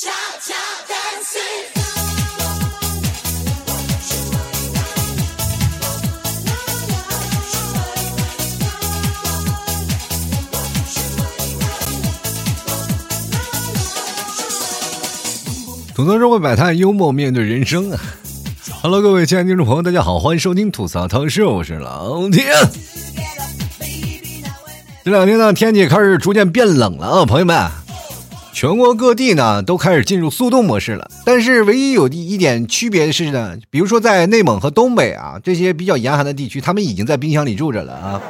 吐槽社会百态，幽默面对人生。Hello，各位亲爱的听众朋友，大家好，欢迎收听吐槽汤秀，我是老天。这两天呢，天气开始逐渐变冷了啊，朋友们，全国各地呢都开始进入速冻模式了。但是唯一有一点区别的是呢，比如说在内蒙和东北啊这些比较严寒的地区，他们已经在冰箱里住着了啊。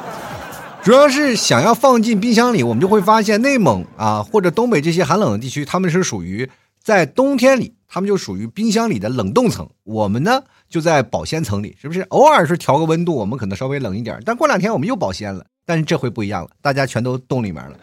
主要是想要放进冰箱里，我们就会发现内蒙啊或者东北这些寒冷的地区，他们是属于。在冬天里，他们就属于冰箱里的冷冻层，我们呢就在保鲜层里，是不是？偶尔是调个温度，我们可能稍微冷一点，但过两天我们又保鲜了。但是这回不一样了，大家全都冻里面了。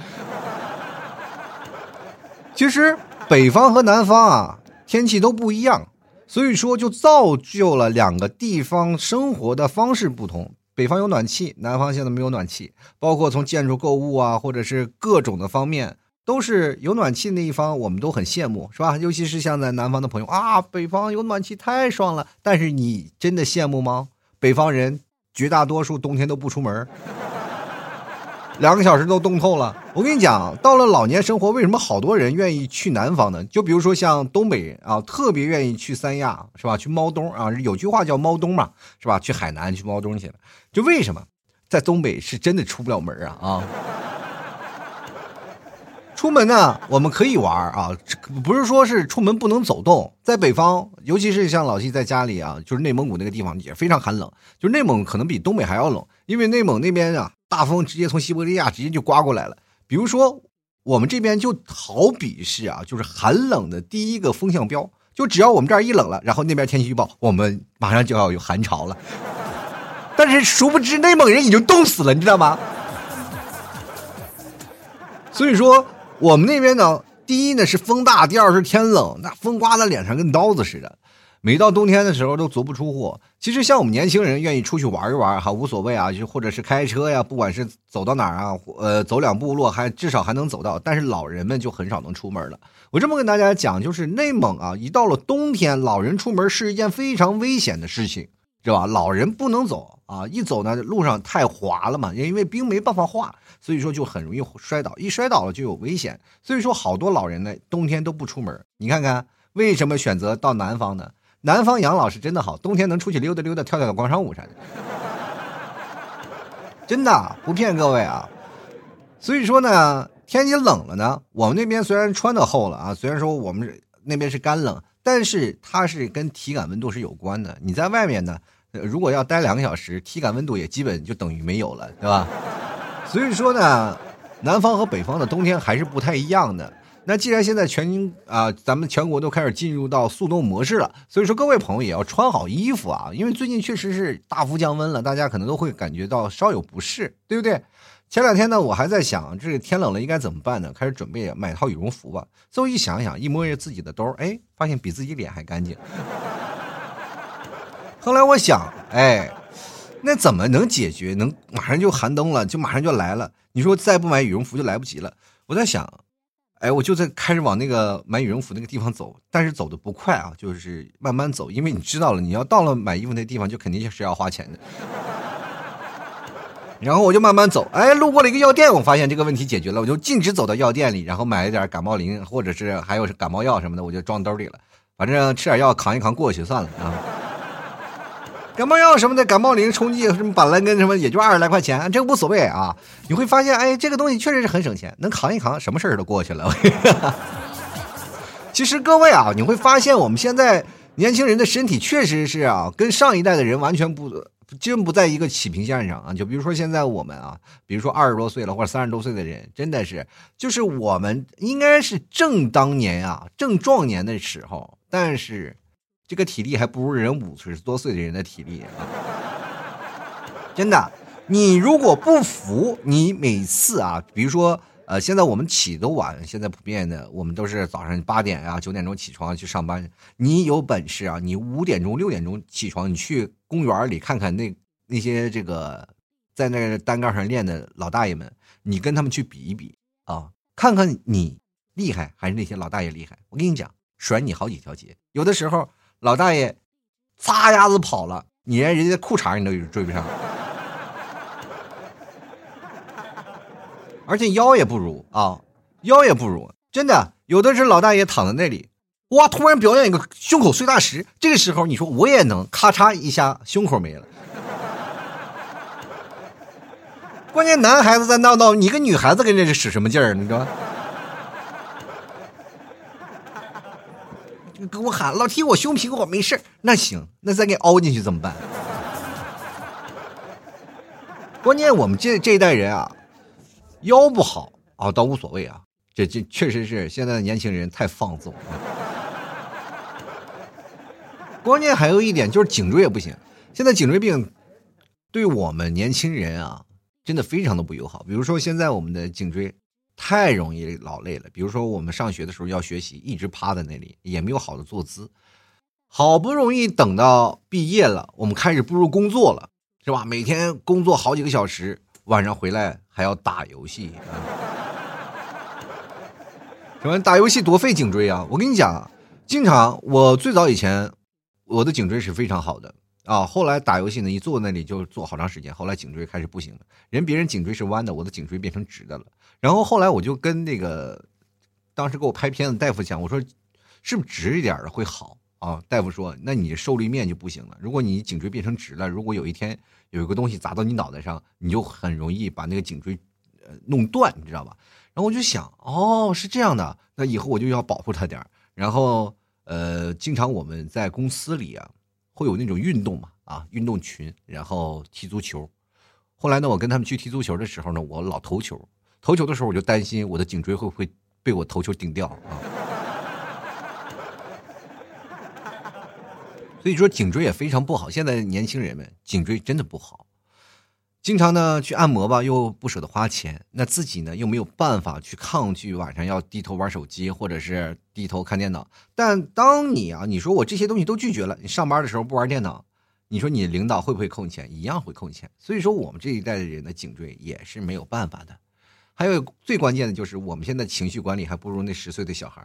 其实北方和南方啊，天气都不一样，所以说就造就了两个地方生活的方式不同。北方有暖气，南方现在没有暖气，包括从建筑购物啊，或者是各种的方面。都是有暖气那一方，我们都很羡慕，是吧？尤其是像在南方的朋友啊，北方有暖气太爽了。但是你真的羡慕吗？北方人绝大多数冬天都不出门，两个小时都冻透了。我跟你讲，到了老年生活，为什么好多人愿意去南方呢？就比如说像东北人啊，特别愿意去三亚，是吧？去猫冬啊，有句话叫猫冬嘛，是吧？去海南去猫冬去了，就为什么在东北是真的出不了门啊啊？出门呢，我们可以玩啊，不是说是出门不能走动。在北方，尤其是像老七在家里啊，就是内蒙古那个地方也非常寒冷，就是内蒙可能比东北还要冷，因为内蒙那边啊，大风直接从西伯利亚直接就刮过来了。比如说我们这边就好比是啊，就是寒冷的第一个风向标，就只要我们这儿一冷了，然后那边天气预报，我们马上就要有寒潮了。但是殊不知内蒙人已经冻死了，你知道吗？所以说。我们那边呢，第一呢是风大，第二是天冷，那风刮在脸上跟刀子似的。每到冬天的时候都足不出户。其实像我们年轻人愿意出去玩一玩哈，无所谓啊，就或者是开车呀，不管是走到哪儿啊，呃，走两步路还至少还能走到。但是老人们就很少能出门了。我这么跟大家讲，就是内蒙啊，一到了冬天，老人出门是一件非常危险的事情。是吧？老人不能走啊！一走呢，路上太滑了嘛，因为冰没办法化，所以说就很容易摔倒。一摔倒了就有危险，所以说好多老人呢，冬天都不出门。你看看为什么选择到南方呢？南方养老是真的好，冬天能出去溜达溜达，跳跳广场舞啥的，真的不骗各位啊。所以说呢，天气冷了呢，我们那边虽然穿的厚了啊，虽然说我们那边是干冷。但是它是跟体感温度是有关的。你在外面呢，如果要待两个小时，体感温度也基本就等于没有了，对吧？所以说呢，南方和北方的冬天还是不太一样的。那既然现在全啊，咱们全国都开始进入到速冻模式了，所以说各位朋友也要穿好衣服啊，因为最近确实是大幅降温了，大家可能都会感觉到稍有不适，对不对？前两天呢，我还在想，这个天冷了应该怎么办呢？开始准备买套羽绒服吧。最后一想想，一摸着自己的兜，哎，发现比自己脸还干净。后来我想，哎，那怎么能解决？能马上就寒冬了，就马上就来了。你说再不买羽绒服就来不及了。我在想，哎，我就在开始往那个买羽绒服那个地方走，但是走的不快啊，就是慢慢走，因为你知道了，你要到了买衣服那地方，就肯定是要花钱的。然后我就慢慢走，哎，路过了一个药店，我发现这个问题解决了，我就径直走到药店里，然后买了点感冒灵，或者是还有感冒药什么的，我就装兜里了，反正吃点药扛一扛过去算了啊。感冒药什么的，感冒灵、冲剂什么板蓝根什么，也就二十来块钱，这无所谓啊。你会发现，哎，这个东西确实是很省钱，能扛一扛，什么事儿都过去了。其实各位啊，你会发现我们现在年轻人的身体确实是啊，跟上一代的人完全不。真不在一个起平线上啊！就比如说现在我们啊，比如说二十多岁了或者三十多岁的人，真的是，就是我们应该是正当年啊，正壮年的时候，但是这个体力还不如人五十多岁的人的体力啊！真的，你如果不服，你每次啊，比如说。呃，现在我们起都晚，现在普遍的我们都是早上八点啊、九点钟起床去上班。你有本事啊，你五点钟、六点钟起床，你去公园里看看那那些这个在那单杠上练的老大爷们，你跟他们去比一比啊，看看你厉害还是那些老大爷厉害？我跟你讲，甩你好几条街。有的时候老大爷擦丫子跑了，你连人家裤衩你都追不上，而且腰也不如啊，腰也不如，真的。有的是老大爷躺在那里，哇，突然表演一个胸口碎大石，这个时候你说我也能，咔嚓一下胸口没了。关键男孩子在闹闹，你个女孩子跟这是使什么劲儿？你知道吗？跟我喊老提我胸皮，我没事那行，那再给凹进去怎么办？关键我们这这一代人啊，腰不好啊，倒无所谓啊。这这确实是现在的年轻人太放纵。关键还有一点就是颈椎也不行，现在颈椎病对我们年轻人啊。真的非常的不友好。比如说，现在我们的颈椎太容易劳累了。比如说，我们上学的时候要学习，一直趴在那里，也没有好的坐姿。好不容易等到毕业了，我们开始步入工作了，是吧？每天工作好几个小时，晚上回来还要打游戏，什么打游戏多费颈椎啊！我跟你讲，经常我最早以前，我的颈椎是非常好的。啊，后来打游戏呢，一坐那里就坐好长时间，后来颈椎开始不行了。人别人颈椎是弯的，我的颈椎变成直的了。然后后来我就跟那个当时给我拍片子大夫讲，我说是不是直一点的会好啊？大夫说，那你受力面就不行了。如果你颈椎变成直了，如果有一天有一个东西砸到你脑袋上，你就很容易把那个颈椎呃弄断，你知道吧？然后我就想，哦，是这样的，那以后我就要保护他点然后呃，经常我们在公司里啊。会有那种运动嘛啊，运动群，然后踢足球。后来呢，我跟他们去踢足球的时候呢，我老投球，投球的时候我就担心我的颈椎会不会被我投球顶掉啊。所以说颈椎也非常不好，现在年轻人们颈椎真的不好。经常呢去按摩吧，又不舍得花钱，那自己呢又没有办法去抗拒晚上要低头玩手机或者是低头看电脑。但当你啊，你说我这些东西都拒绝了，你上班的时候不玩电脑，你说你领导会不会扣你钱？一样会扣你钱。所以说我们这一代的人的颈椎也是没有办法的。还有最关键的就是我们现在情绪管理还不如那十岁的小孩。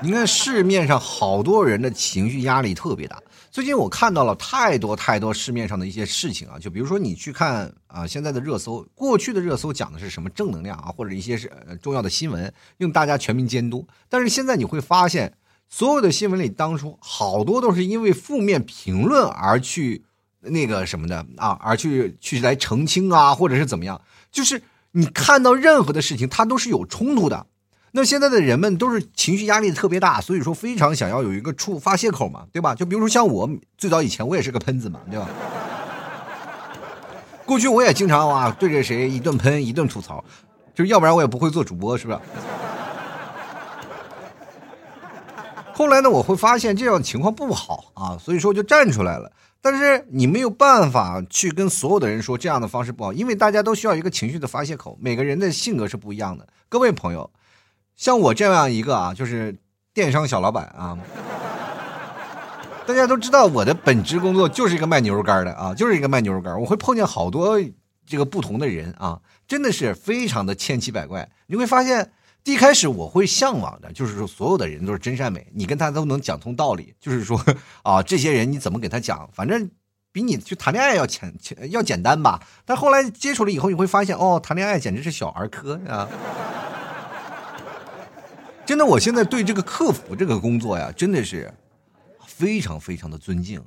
你看市面上好多人的情绪压力特别大。最近我看到了太多太多市面上的一些事情啊，就比如说你去看啊，现在的热搜，过去的热搜讲的是什么正能量啊，或者一些是重要的新闻，用大家全民监督。但是现在你会发现，所有的新闻里当初好多都是因为负面评论而去那个什么的啊，而去去来澄清啊，或者是怎么样，就是你看到任何的事情，它都是有冲突的。那现在的人们都是情绪压力特别大，所以说非常想要有一个处发泄口嘛，对吧？就比如说像我最早以前我也是个喷子嘛，对吧？过去我也经常啊对着谁一顿喷一顿吐槽，就是要不然我也不会做主播，是不是？后来呢，我会发现这样情况不好啊，所以说就站出来了。但是你没有办法去跟所有的人说这样的方式不好，因为大家都需要一个情绪的发泄口，每个人的性格是不一样的。各位朋友。像我这样一个啊，就是电商小老板啊，大家都知道我的本职工作就是一个卖牛肉干的啊，就是一个卖牛肉干。我会碰见好多这个不同的人啊，真的是非常的千奇百怪。你会发现，一开始我会向往的，就是说所有的人都是真善美，你跟他都能讲通道理。就是说啊，这些人你怎么给他讲，反正比你去谈恋爱要简要简单吧。但后来接触了以后，你会发现哦，谈恋爱简直是小儿科啊。真的，我现在对这个客服这个工作呀，真的是非常非常的尊敬，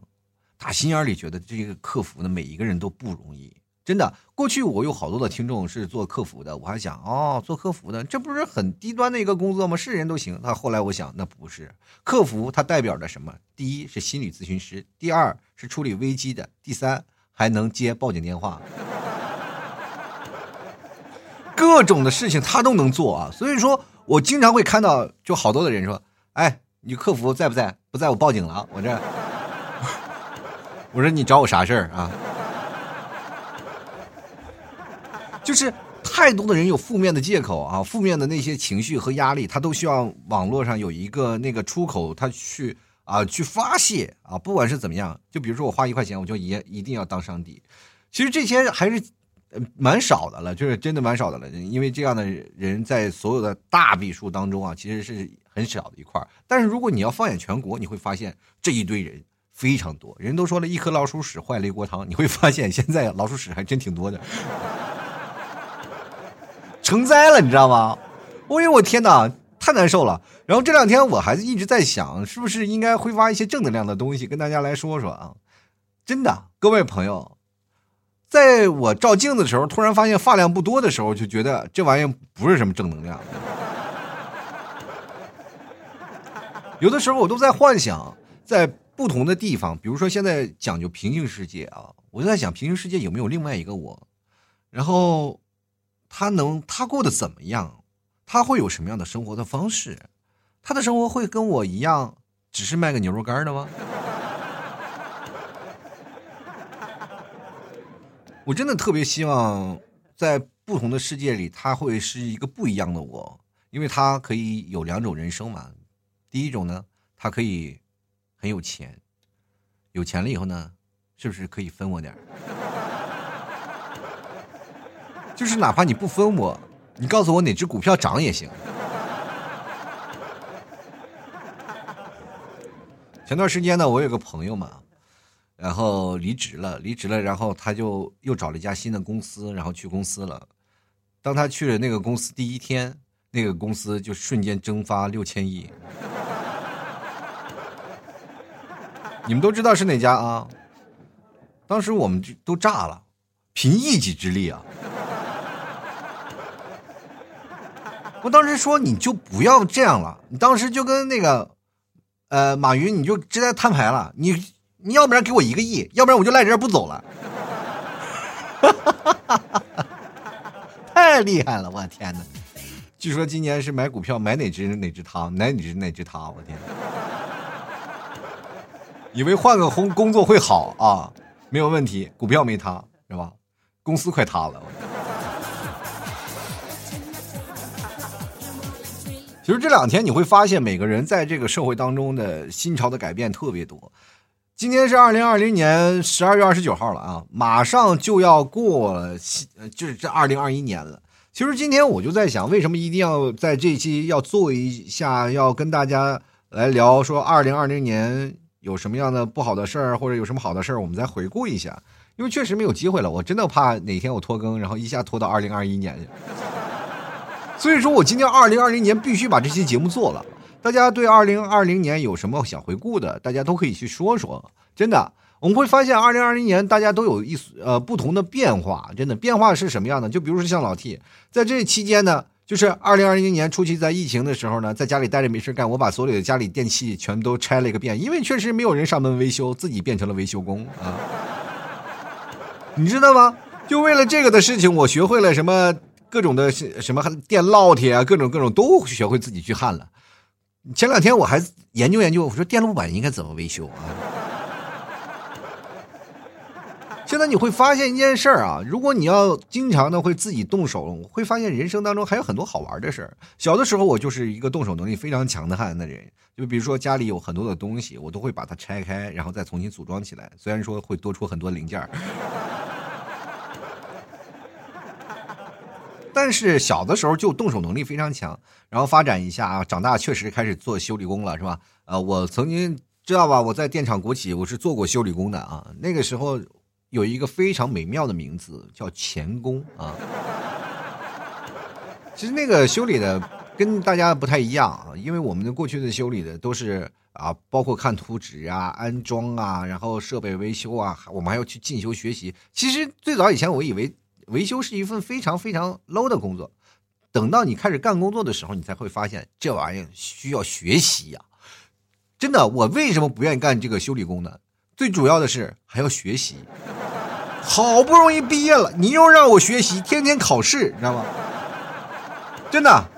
打心眼里觉得这个客服的每一个人都不容易。真的，过去我有好多的听众是做客服的，我还想哦，做客服的这不是很低端的一个工作吗？是人都行。那后来我想，那不是客服，它代表着什么？第一是心理咨询师，第二是处理危机的，第三还能接报警电话，各种的事情他都能做啊。所以说。我经常会看到，就好多的人说：“哎，你客服在不在？不在我报警了。”我这，我说你找我啥事儿啊？就是太多的人有负面的借口啊，负面的那些情绪和压力，他都需要网络上有一个那个出口，他去啊去发泄啊，不管是怎么样。就比如说我花一块钱，我就一一定要当上帝。其实这些还是蛮少的了，就是真的蛮少的了。因为这样的人在所有的大笔数当中啊，其实是很少的一块但是如果你要放眼全国，你会发现这一堆人非常多。人都说了一颗老鼠屎坏了一锅汤，你会发现现在老鼠屎还真挺多的，成灾了，你知道吗？哎呦我天哪，太难受了。然后这两天我还是一直在想，是不是应该挥发一些正能量的东西跟大家来说说啊？真的，各位朋友。在我照镜子的时候，突然发现发量不多的时候，就觉得这玩意不是什么正能量。有的时候我都在幻想，在不同的地方，比如说现在讲究平行世界啊，我就在想平行世界有没有另外一个我，然后他能他过得怎么样，他会有什么样的生活的方式，他的生活会跟我一样，只是卖个牛肉干的吗？我真的特别希望，在不同的世界里，他会是一个不一样的我，因为他可以有两种人生嘛。第一种呢，他可以很有钱，有钱了以后呢，是不是可以分我点就是哪怕你不分我，你告诉我哪只股票涨也行。前段时间呢，我有个朋友嘛。然后离职了，离职了，然后他就又找了一家新的公司，然后去公司了。当他去了那个公司第一天，那个公司就瞬间蒸发六千亿。你们都知道是哪家啊？当时我们就都炸了，凭一己之力啊！我当时说你就不要这样了，你当时就跟那个，呃，马云你就直接摊牌了，你。你要不然给我一个亿，要不然我就赖这儿不走了。太厉害了，我天哪！据说今年是买股票买哪只哪只他，买哪只哪只他，我天！以为换个工工作会好啊，没有问题，股票没塌是吧？公司快塌了。其实这两天你会发现，每个人在这个社会当中的心潮的改变特别多。今天是二零二零年十二月二十九号了啊，马上就要过，就是这二零二一年了。其实今天我就在想，为什么一定要在这期要做一下，要跟大家来聊说二零二零年有什么样的不好的事儿，或者有什么好的事儿，我们再回顾一下。因为确实没有机会了，我真的怕哪天我拖更，然后一下拖到二零二一年去。所以说我今天二零二零年必须把这期节目做了。大家对二零二零年有什么想回顾的？大家都可以去说说。真的，我们会发现二零二零年大家都有一呃不同的变化。真的变化是什么样的？就比如说像老 T，在这期间呢，就是二零二零年初期在疫情的时候呢，在家里待着没事干，我把所有的家里电器全都拆了一个遍，因为确实没有人上门维修，自己变成了维修工啊。你知道吗？就为了这个的事情，我学会了什么各种的什么电烙铁啊，各种各种都学会自己去焊了。前两天我还研究研究，我说电路板应该怎么维修啊？现在你会发现一件事儿啊，如果你要经常的会自己动手，会发现人生当中还有很多好玩的事儿。小的时候我就是一个动手能力非常强的汉的人，就比如说家里有很多的东西，我都会把它拆开，然后再重新组装起来。虽然说会多出很多零件但是小的时候就动手能力非常强。然后发展一下啊，长大确实开始做修理工了，是吧？呃，我曾经知道吧，我在电厂国企，我是做过修理工的啊。那个时候有一个非常美妙的名字叫钳工啊。其实那个修理的跟大家不太一样啊，因为我们的过去的修理的都是啊，包括看图纸啊、安装啊，然后设备维修啊，我们还要去进修学习。其实最早以前我以为维修是一份非常非常 low 的工作。等到你开始干工作的时候，你才会发现这玩意需要学习呀！真的，我为什么不愿意干这个修理工呢？最主要的是还要学习。好不容易毕业了，你又让我学习，天天考试，你知道吗？真的，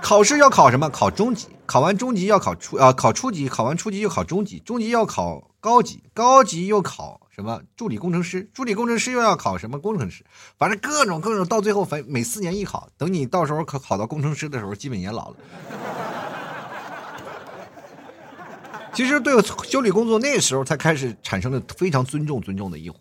考试要考什么？考中级，考完中级要考初啊，考初级，考完初级又考中级，中级要考高级，高级又考。什么助理工程师？助理工程师又要考什么工程师？反正各种各种，到最后反每四年一考。等你到时候考考到工程师的时候，基本也老了。其实对修理工作那时候才开始产生了非常尊重尊重的一环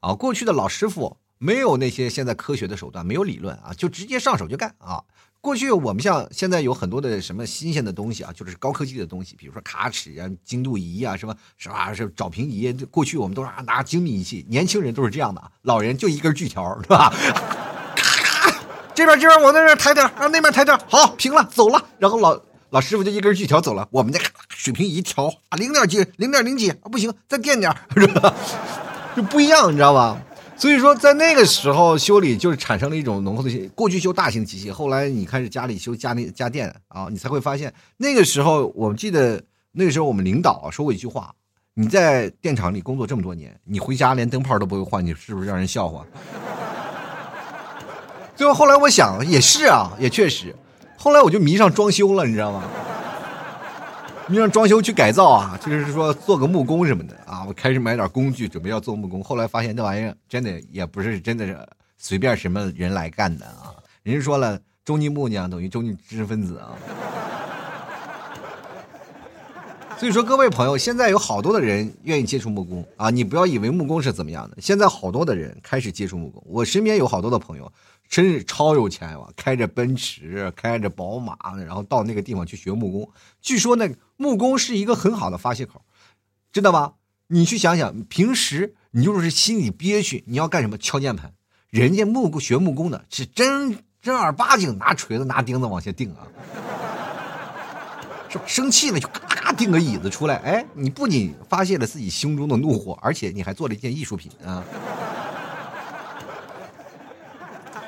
啊。过去的老师傅没有那些现在科学的手段，没有理论啊，就直接上手就干啊。过去我们像现在有很多的什么新鲜的东西啊，就是高科技的东西，比如说卡尺啊、精度仪啊，什么是吧？是找平仪。过去我们都是拿精密仪器，年轻人都是这样的，老人就一根锯条，是吧？咔咔，这边这边往那边抬点，啊那边抬点，好平了，走了。然后老老师傅就一根锯条走了，我们这水平仪调啊，零点几，零点零几啊，不行，再垫点，是吧？就不一样，你知道吧？所以说，在那个时候修理就是产生了一种浓厚的。过去修大型机器，后来你开始家里修家里家电啊，你才会发现那个时候，我记得那个时候我们领导说过一句话：你在电厂里工作这么多年，你回家连灯泡都不会换，你是不是让人笑话？最后后来我想也是啊，也确实，后来我就迷上装修了，你知道吗？你让装修去改造啊，就是说做个木工什么的啊。我开始买点工具，准备要做木工。后来发现那玩意儿真的也不是真的是随便什么人来干的啊。人家说了，中级木匠等于中级知识分子啊。所以说，各位朋友，现在有好多的人愿意接触木工啊。你不要以为木工是怎么样的，现在好多的人开始接触木工。我身边有好多的朋友。真是超有钱啊！开着奔驰，开着宝马，然后到那个地方去学木工。据说那木工是一个很好的发泄口，知道吧？你去想想，平时你就是心里憋屈，你要干什么？敲键盘。人家木工学木工的是真正儿八经拿锤子拿钉子往下钉啊，是吧？生气了就咔咔钉个椅子出来。哎，你不仅发泄了自己胸中的怒火，而且你还做了一件艺术品啊。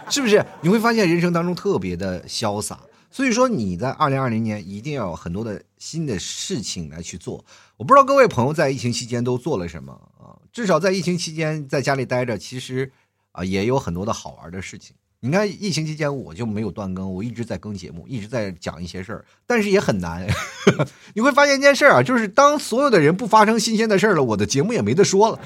是不是你会发现人生当中特别的潇洒？所以说你在二零二零年一定要有很多的新的事情来去做。我不知道各位朋友在疫情期间都做了什么啊？至少在疫情期间在家里待着，其实啊也有很多的好玩的事情。你看疫情期间我就没有断更，我一直在更节目，一直在讲一些事儿，但是也很难。你会发现一件事儿啊，就是当所有的人不发生新鲜的事儿了，我的节目也没得说了。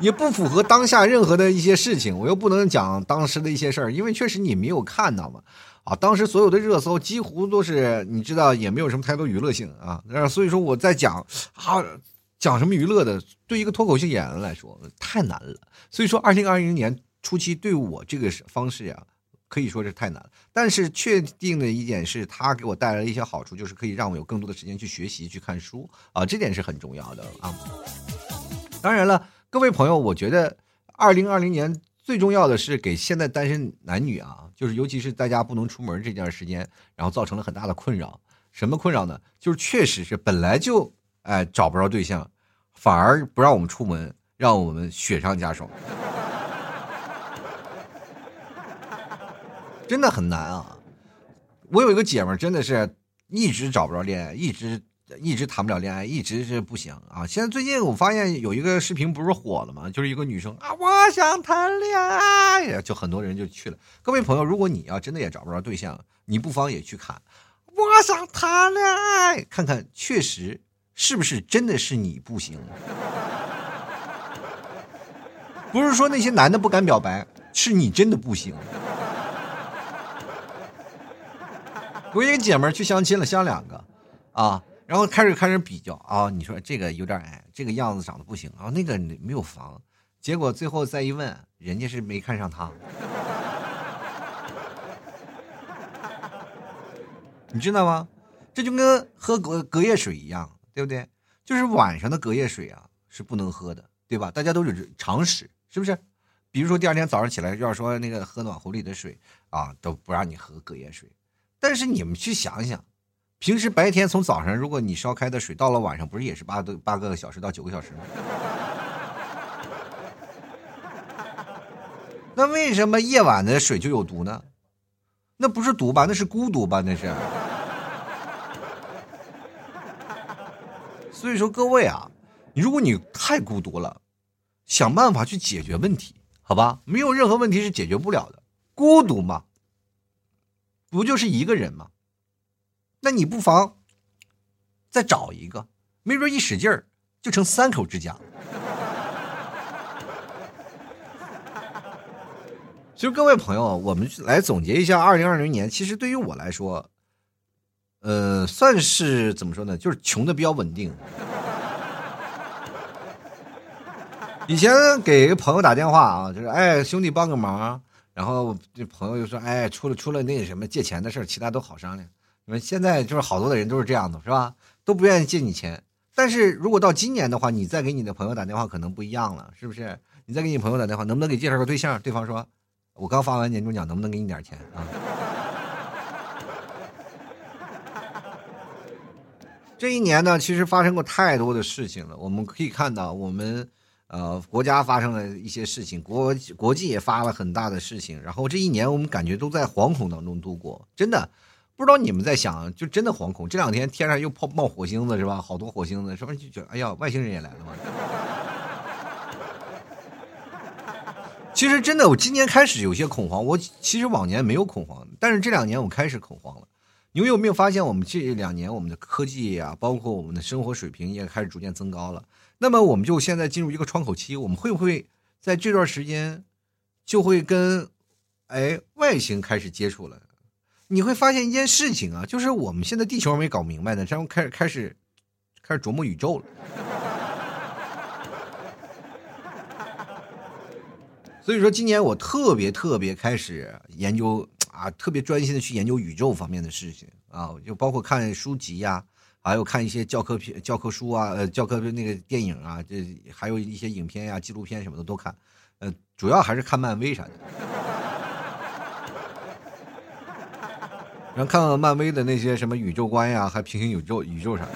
也不符合当下任何的一些事情，我又不能讲当时的一些事儿，因为确实你没有看到嘛。啊，当时所有的热搜几乎都是你知道，也没有什么太多娱乐性啊。那所以说我在讲啊，讲什么娱乐的，对一个脱口秀演员来说太难了。所以说，二零二零年初期对我这个方式呀，可以说是太难了。但是确定的一点是，它给我带来了一些好处，就是可以让我有更多的时间去学习、去看书啊，这点是很重要的啊。当然了。各位朋友，我觉得二零二零年最重要的是给现在单身男女啊，就是尤其是大家不能出门这段时间，然后造成了很大的困扰。什么困扰呢？就是确实是本来就哎找不着对象，反而不让我们出门，让我们雪上加霜，真的很难啊！我有一个姐们儿，真的是一直找不着恋爱，一直。一直谈不了恋爱，一直是不行啊！现在最近我发现有一个视频不是火了吗？就是一个女生啊，我想谈恋爱，就很多人就去了。各位朋友，如果你要真的也找不着对象，你不妨也去看。我想谈恋爱，看看确实是不是真的是你不行？不是说那些男的不敢表白，是你真的不行。我一个姐们去相亲了，相两个啊。然后开始开始比较啊，你说这个有点矮，这个样子长得不行啊，那个没有房，结果最后再一问，人家是没看上他，你知道吗？这就跟喝隔隔夜水一样，对不对？就是晚上的隔夜水啊是不能喝的，对吧？大家都有常识，是不是？比如说第二天早上起来，要说那个喝暖壶里的水啊，都不让你喝隔夜水，但是你们去想想。平时白天从早上，如果你烧开的水到了晚上，不是也是八个八个小时到九个小时吗？那为什么夜晚的水就有毒呢？那不是毒吧？那是孤独吧？那是。所以说，各位啊，如果你太孤独了，想办法去解决问题，好吧？没有任何问题是解决不了的。孤独嘛，不就是一个人吗？那你不妨再找一个，没准一使劲儿就成三口之家。其实各位朋友，我们来总结一下二零二零年。其实对于我来说，呃，算是怎么说呢？就是穷的比较稳定。以前给朋友打电话啊，就是哎兄弟帮个忙，然后这朋友就说哎出了出了那个什么借钱的事儿其他都好商量。你们现在就是好多的人都是这样的，是吧？都不愿意借你钱。但是如果到今年的话，你再给你的朋友打电话可能不一样了，是不是？你再给你朋友打电话，能不能给介绍个对象？对方说，我刚发完年终奖，能不能给你点钱啊？这一年呢，其实发生过太多的事情了。我们可以看到，我们呃国家发生了一些事情，国国际也发了很大的事情。然后这一年，我们感觉都在惶恐当中度过，真的。不知道你们在想，就真的惶恐。这两天天上又冒冒火星子是吧？好多火星子，是不是就觉得哎呀，外星人也来了吗？其实真的，我今年开始有些恐慌。我其实往年没有恐慌，但是这两年我开始恐慌了。你们有没有发现，我们这两年我们的科技啊，包括我们的生活水平也开始逐渐增高了？那么我们就现在进入一个窗口期，我们会不会在这段时间就会跟哎外星开始接触了？你会发现一件事情啊，就是我们现在地球没搞明白呢，然后开始开始开始琢磨宇宙了。所以说，今年我特别特别开始研究啊，特别专心的去研究宇宙方面的事情啊，就包括看书籍呀，还有看一些教科片、教科书啊，呃，教科那个电影啊，这还有一些影片呀、纪录片什么的都看，呃，主要还是看漫威啥的。然后看看漫威的那些什么宇宙观呀，还平行宇宙、宇宙啥的。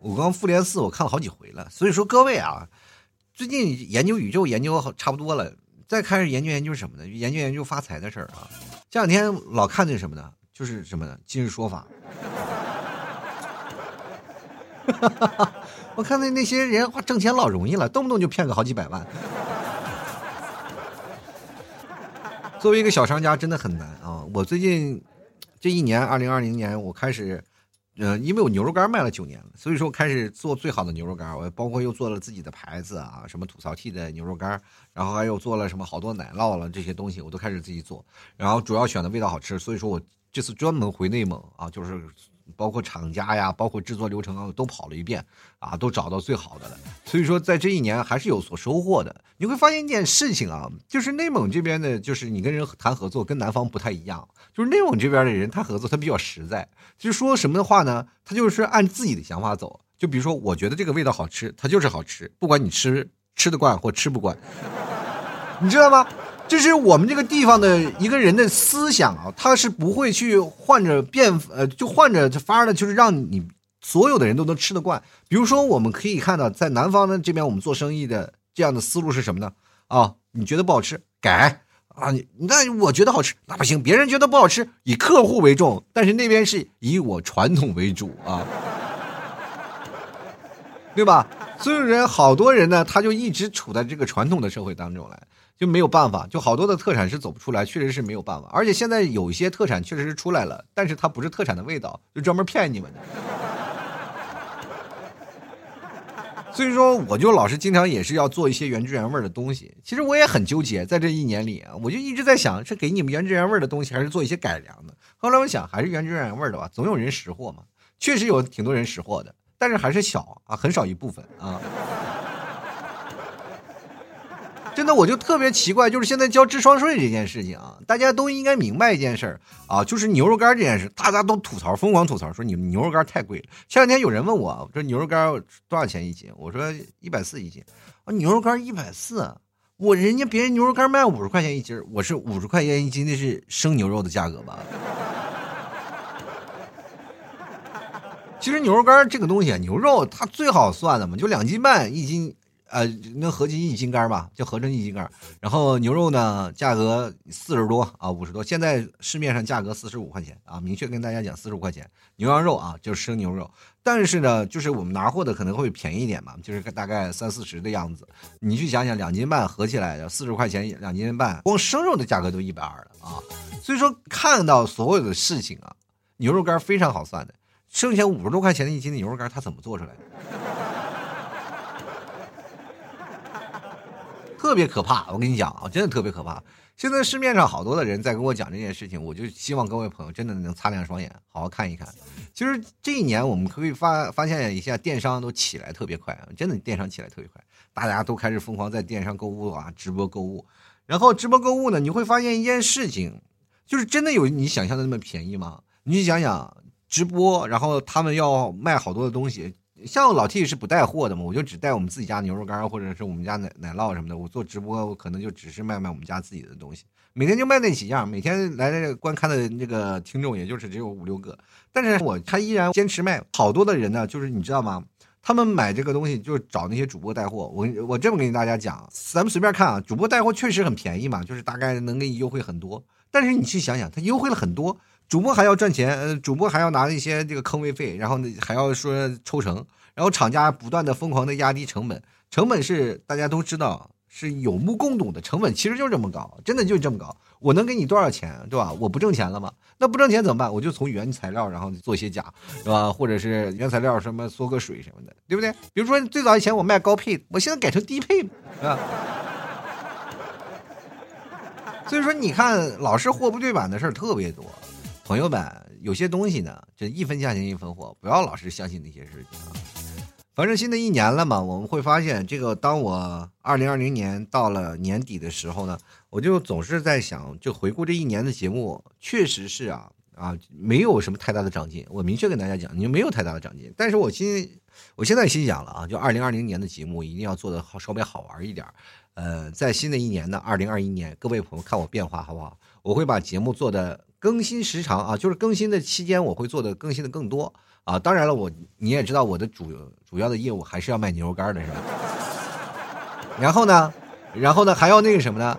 我刚复联四我看了好几回了，所以说各位啊，最近研究宇宙研究差不多了，再开始研究研究什么呢？研究研究发财的事儿啊。这两天老看那什么呢？就是什么呢？今日说法。我看那那些人哇，挣钱老容易了，动不动就骗个好几百万。作为一个小商家，真的很难啊！我最近这一年，二零二零年，我开始，呃，因为我牛肉干卖了九年了，所以说开始做最好的牛肉干。我包括又做了自己的牌子啊，什么吐槽 T 的牛肉干，然后还有做了什么好多奶酪了这些东西，我都开始自己做。然后主要选的味道好吃，所以说我这次专门回内蒙啊，就是。包括厂家呀，包括制作流程啊，都跑了一遍啊，都找到最好的了。所以说，在这一年还是有所收获的。你会发现一件事情啊，就是内蒙这边的，就是你跟人谈合作，跟南方不太一样。就是内蒙这边的人谈合作，他比较实在。就是说什么的话呢？他就是按自己的想法走。就比如说，我觉得这个味道好吃，它就是好吃，不管你吃吃得惯或吃不惯，你知道吗？就是我们这个地方的一个人的思想啊，他是不会去换着变，呃，就换着法的，就是让你所有的人都能吃得惯。比如说，我们可以看到，在南方的这边，我们做生意的这样的思路是什么呢？啊，你觉得不好吃，改啊，你那我觉得好吃，那不行，别人觉得不好吃，以客户为重，但是那边是以我传统为主啊，对吧？所以人好多人呢，他就一直处在这个传统的社会当中来。就没有办法，就好多的特产是走不出来，确实是没有办法。而且现在有一些特产确实是出来了，但是它不是特产的味道，就专门骗你们的。所以说，我就老是经常也是要做一些原汁原味的东西。其实我也很纠结，在这一年里啊，我就一直在想，是给你们原汁原味的东西，还是做一些改良的。后来我想，还是原汁原味的吧，总有人识货嘛。确实有挺多人识货的，但是还是小啊，很少一部分啊。真那，我就特别奇怪，就是现在交智商税这件事情啊，大家都应该明白一件事啊，就是牛肉干这件事，大家都吐槽，疯狂吐槽，说你们牛肉干太贵了。前两天有人问我，这牛肉干多少钱一斤？我说一百四一斤。牛肉干一百四，我人家别人牛肉干卖五十块钱一斤，我是五十块钱一斤，那是生牛肉的价格吧？其实牛肉干这个东西，牛肉它最好算的嘛，就两斤半一斤。呃，那合计一斤干吧，就合成一斤干。然后牛肉呢，价格四十多啊，五十多。现在市面上价格四十五块钱啊，明确跟大家讲四十五块钱。牛羊肉啊，就是生牛肉。但是呢，就是我们拿货的可能会便宜一点嘛，就是大概三四十的样子。你去想想，两斤半合起来四十块钱，两斤半，光生肉的价格都一百二了啊。所以说，看到所有的事情啊，牛肉干非常好算的，剩下五十多块钱的一斤的牛肉干，它怎么做出来的？特别可怕。我跟你讲啊，真的特别可怕。现在市面上好多的人在跟我讲这件事情，我就希望各位朋友真的能擦亮双眼，好好看一看。其实这一年我们可以发发现一下，电商都起来特别快，真的电商起来特别快，大家都开始疯狂在电商购物啊，直播购物。然后直播购物呢，你会发现一件事情，就是真的有你想象的那么便宜吗？你想想直播，然后他们要卖好多的东西。像老 T 是不带货的嘛，我就只带我们自己家牛肉干或者是我们家奶奶酪什么的。我做直播，我可能就只是卖卖我们家自己的东西，每天就卖那几样，每天来的观看的那个听众也就是只有五六个。但是我他依然坚持卖，好多的人呢，就是你知道吗？他们买这个东西就找那些主播带货。我我这么跟大家讲，咱们随便看啊，主播带货确实很便宜嘛，就是大概能给你优惠很多。但是你去想想，他优惠了很多。主播还要赚钱，呃，主播还要拿一些这个坑位费，然后呢还要说抽成，然后厂家不断的疯狂的压低成本，成本是大家都知道是有目共睹的，成本其实就这么高，真的就这么高。我能给你多少钱，对吧？我不挣钱了吗？那不挣钱怎么办？我就从原材料然后做些假，是吧？或者是原材料什么缩个水什么的，对不对？比如说最早以前我卖高配，我现在改成低配，对吧？所以说你看，老是货不对版的事儿特别多。朋友们，有些东西呢，就一分价钱一分货，不要老是相信那些事情啊。反正新的一年了嘛，我们会发现，这个当我二零二零年到了年底的时候呢，我就总是在想，就回顾这一年的节目，确实是啊啊，没有什么太大的长进。我明确跟大家讲，你没有太大的长进。但是我心，我现在心想了啊，就二零二零年的节目一定要做的好，稍微好玩一点。呃，在新的一年呢，二零二一年，各位朋友看我变化好不好？我会把节目做的。更新时长啊，就是更新的期间，我会做的更新的更多啊。当然了，我你也知道，我的主主要的业务还是要卖牛肉干的，是吧？然后呢，然后呢，还要那个什么呢？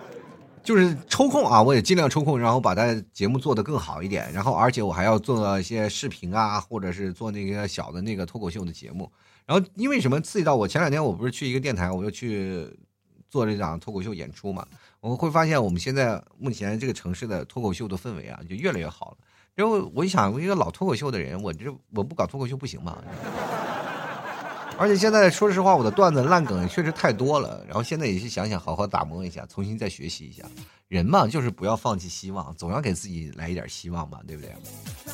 就是抽空啊，我也尽量抽空，然后把它节目做得更好一点。然后，而且我还要做一些视频啊，或者是做那个小的那个脱口秀的节目。然后，因为什么刺激到我？前两天我不是去一个电台，我又去做这场脱口秀演出嘛。我会发现，我们现在目前这个城市的脱口秀的氛围啊，就越来越好了。然后我一想，我一个老脱口秀的人，我这我不搞脱口秀不行吗？而且现在说实话，我的段子烂梗确实太多了。然后现在也是想想，好好打磨一下，重新再学习一下。人嘛，就是不要放弃希望，总要给自己来一点希望吧，对不对？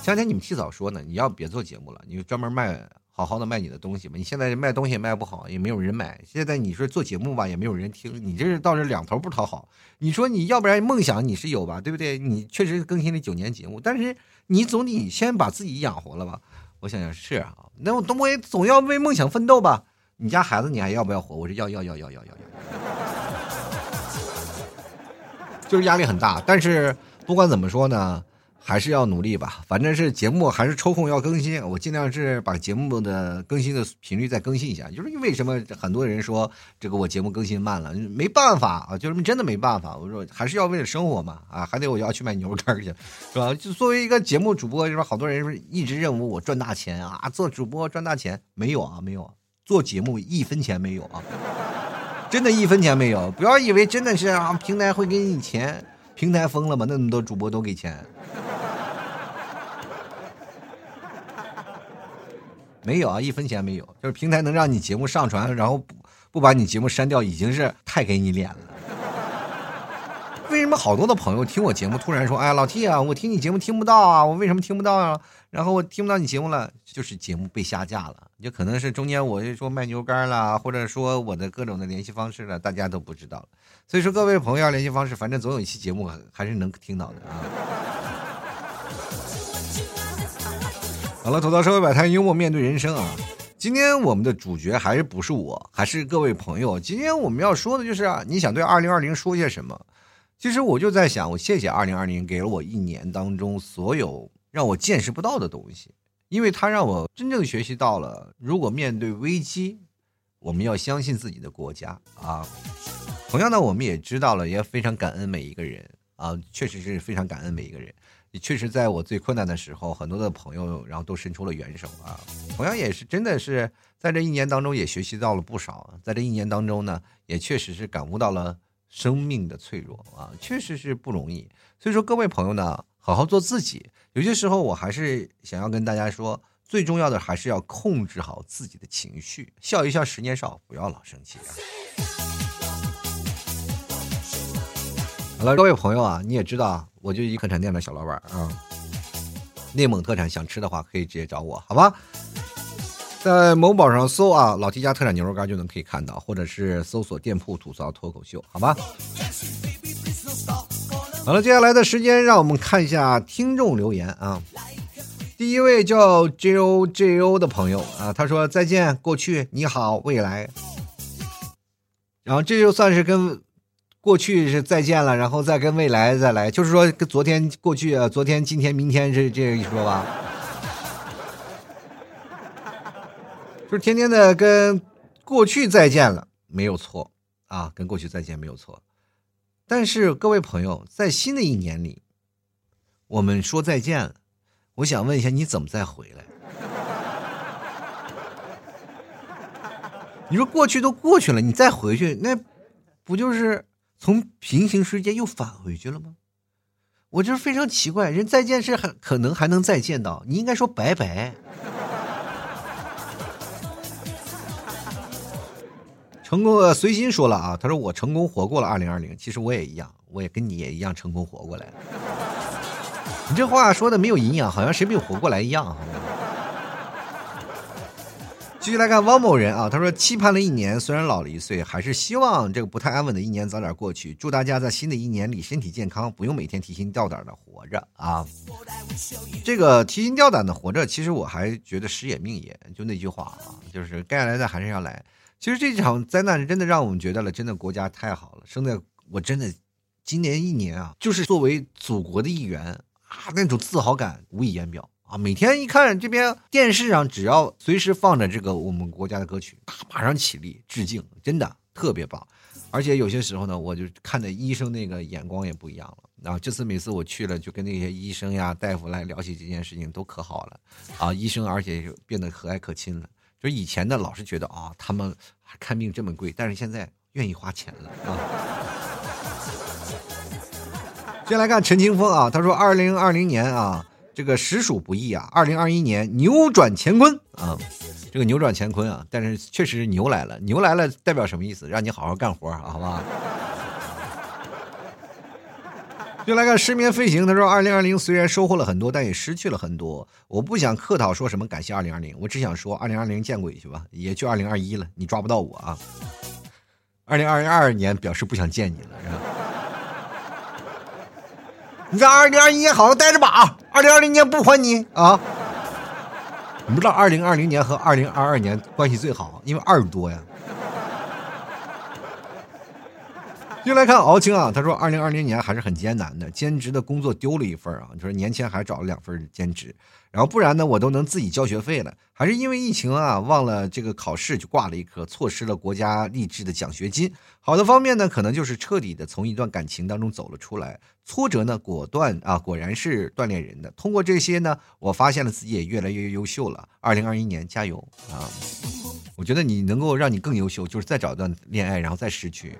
前两天你们提早说呢，你要别做节目了，你就专门卖。好好的卖你的东西吧，你现在卖东西也卖不好，也没有人买。现在你说做节目吧，也没有人听，你这是倒是两头不讨好。你说你要不然梦想你是有吧，对不对？你确实更新了九年节目，但是你总得先把自己养活了吧？我想想是啊，那我总我总要为梦想奋斗吧？你家孩子你还要不要活？我说要要要要要要要，就是压力很大。但是不管怎么说呢？还是要努力吧，反正是节目还是抽空要更新，我尽量是把节目的更新的频率再更新一下。就是为什么很多人说这个我节目更新慢了，没办法啊，就是真的没办法。我说还是要为了生活嘛，啊，还得我要去买牛肉干去，是吧？就作为一个节目主播，是吧？好多人是一直认为我赚大钱啊，做主播赚大钱没有啊，没有，做节目一分钱没有啊，真的一分钱没有。不要以为真的是啊，平台会给你钱，平台疯了吗？那么多主播都给钱。没有啊，一分钱没有，就是平台能让你节目上传，然后不不把你节目删掉，已经是太给你脸了。为什么好多的朋友听我节目突然说：“哎，老 T 啊，我听你节目听不到啊，我为什么听不到啊？”然后我听不到你节目了，就是节目被下架了，就可能是中间我就说卖牛干了，或者说我的各种的联系方式了，大家都不知道了。所以说各位朋友要联系方式，反正总有一期节目还是能听到的啊。好了，吐槽社会百态，幽默面对人生啊！今天我们的主角还是不是我，还是各位朋友。今天我们要说的就是啊，你想对二零二零说些什么？其实我就在想，我谢谢二零二零给了我一年当中所有让我见识不到的东西，因为它让我真正学习到了，如果面对危机，我们要相信自己的国家啊。同样呢，我们也知道了，也非常感恩每一个人啊，确实是非常感恩每一个人。确实，在我最困难的时候，很多的朋友然后都伸出了援手啊。同样也是真的是在这一年当中也学习到了不少，在这一年当中呢，也确实是感悟到了生命的脆弱啊，确实是不容易。所以说，各位朋友呢，好好做自己。有些时候，我还是想要跟大家说，最重要的还是要控制好自己的情绪，笑一笑十年少，不要老生气啊。好了，各位朋友啊，你也知道，我就一客产店的小老板啊。内蒙特产想吃的话，可以直接找我，好吧？在某宝上搜啊，老 T 家特产牛肉干就能可以看到，或者是搜索店铺吐槽脱口秀，好吧？好了，接下来的时间，让我们看一下听众留言啊。第一位叫 J O J O 的朋友啊，他说再见过去，你好未来。然后这就算是跟。过去是再见了，然后再跟未来再来，就是说跟昨天过去啊，昨天、今天、明天是这一说吧，就是天天的跟过去再见了，没有错啊，跟过去再见没有错。但是各位朋友，在新的一年里，我们说再见了，我想问一下，你怎么再回来？你说过去都过去了，你再回去，那不就是？从平行世界又返回去了吗？我就是非常奇怪，人再见是还可能还能再见到，你应该说拜拜。成功随心说了啊，他说我成功活过了二零二零，其实我也一样，我也跟你也一样成功活过来了。你这话说的没有营养，好像谁没有活过来一样。继续来看汪某人啊，他说期盼了一年，虽然老了一岁，还是希望这个不太安稳的一年早点过去。祝大家在新的一年里身体健康，不用每天提心吊胆的活着啊。这个提心吊胆的活着，其实我还觉得时也命也，就那句话啊，就是该来的还是要来。其实这场灾难真的让我们觉得了，真的国家太好了，生在我真的今年一年啊，就是作为祖国的一员啊，那种自豪感无以言表。啊，每天一看这边电视上，只要随时放着这个我们国家的歌曲，马上起立致敬，真的特别棒。而且有些时候呢，我就看的医生那个眼光也不一样了。啊，这次每次我去了，就跟那些医生呀、大夫来聊起这件事情，都可好了。啊，医生而且变得和蔼可亲了。就以前的老是觉得啊，他们看病这么贵，但是现在愿意花钱了啊。先来看陈清风啊，他说二零二零年啊。这个实属不易啊！二零二一年扭转乾坤啊，这个扭转乾坤啊，但是确实牛来了，牛来了代表什么意思？让你好好干活啊，好吧？就来看失眠飞行，他说：“二零二零虽然收获了很多，但也失去了很多。我不想客套说什么感谢二零二零，我只想说二零二零见鬼去吧，也就二零二一了，你抓不到我啊！二零二二年表示不想见你了，是吧？”你在二零二一年好好待着吧啊，二零二零年不还你啊！你不知道二零二零年和二零二二年关系最好，因为二多呀。又来看敖青啊，他说二零二零年还是很艰难的，兼职的工作丢了一份啊，就是年前还找了两份兼职。然后不然呢，我都能自己交学费了。还是因为疫情啊，忘了这个考试就挂了一科，错失了国家励志的奖学金。好的方面呢，可能就是彻底的从一段感情当中走了出来。挫折呢，果断啊，果然是锻炼人的。通过这些呢，我发现了自己也越来越优秀了。二零二一年加油啊！我觉得你能够让你更优秀，就是再找一段恋爱，然后再失去。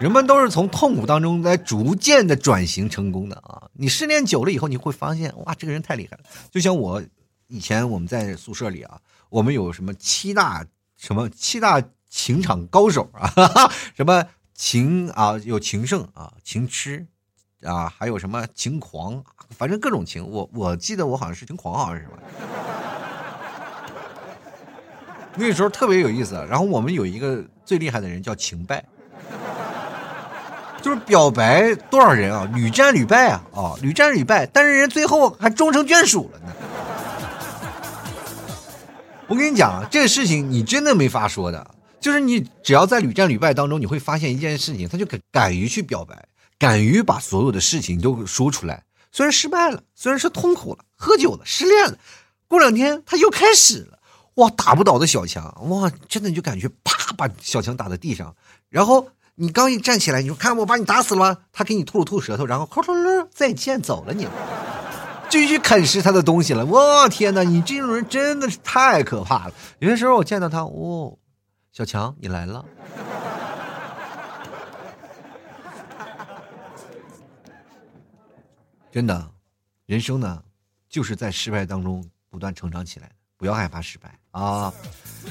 人们都是从痛苦当中来逐渐的转型成功的啊！你失恋久了以后，你会发现，哇，这个人太厉害了。就像我以前我们在宿舍里啊，我们有什么七大什么七大情场高手啊，什么情啊有情圣啊，情痴啊，还有什么情狂，反正各种情。我我记得我好像是情狂，好像是什么。那时候特别有意思。然后我们有一个最厉害的人叫情败。就是表白多少人啊，屡战屡败啊，啊，屡战屡败，但是人最后还终成眷属了呢。我跟你讲，这个事情你真的没法说的，就是你只要在屡战屡败当中，你会发现一件事情，他就敢敢于去表白，敢于把所有的事情都说出来。虽然失败了，虽然是痛苦了，喝酒了，失恋了，过两天他又开始了。哇，打不倒的小强，哇，真的就感觉啪把小强打在地上，然后。你刚一站起来，你说看我把你打死了，他给你吐了吐舌头，然后再见走了，你继续啃食他的东西了。我天哪，你这种人真的是太可怕了。有些时候我见到他，哦，小强你来了，真的，人生呢就是在失败当中不断成长起来的，不要害怕失败啊。